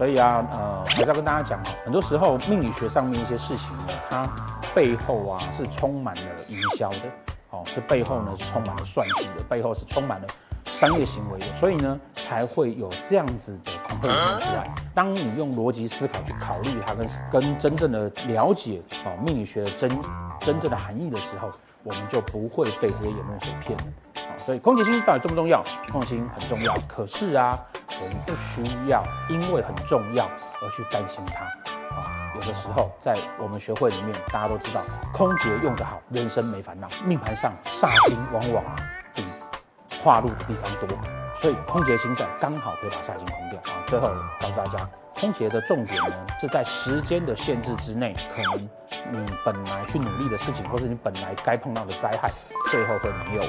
所以啊，呃，还是要跟大家讲哦，很多时候命理学上面一些事情呢，它背后啊是充满了营销的，哦，是背后呢是充满了算计的，背后是充满了商业行为的，所以呢才会有这样子的恐吓影出来。当你用逻辑思考去考虑它跟跟真正的了解哦命理学的真真正的含义的时候，我们就不会被这些言论所骗了。啊，所以空劫星到底重不重要？空劫星很重要，可是啊。我们不需要因为很重要而去担心它啊。有的时候在我们学会里面，大家都知道，空劫用得好，人生没烦恼。命盘上煞星往往啊比化禄的地方多，所以空劫星在刚好可以把煞星空掉啊。最后告诉大家，空劫的重点呢是在时间的限制之内，可能你本来去努力的事情，或是你本来该碰到的灾害，最后会没有。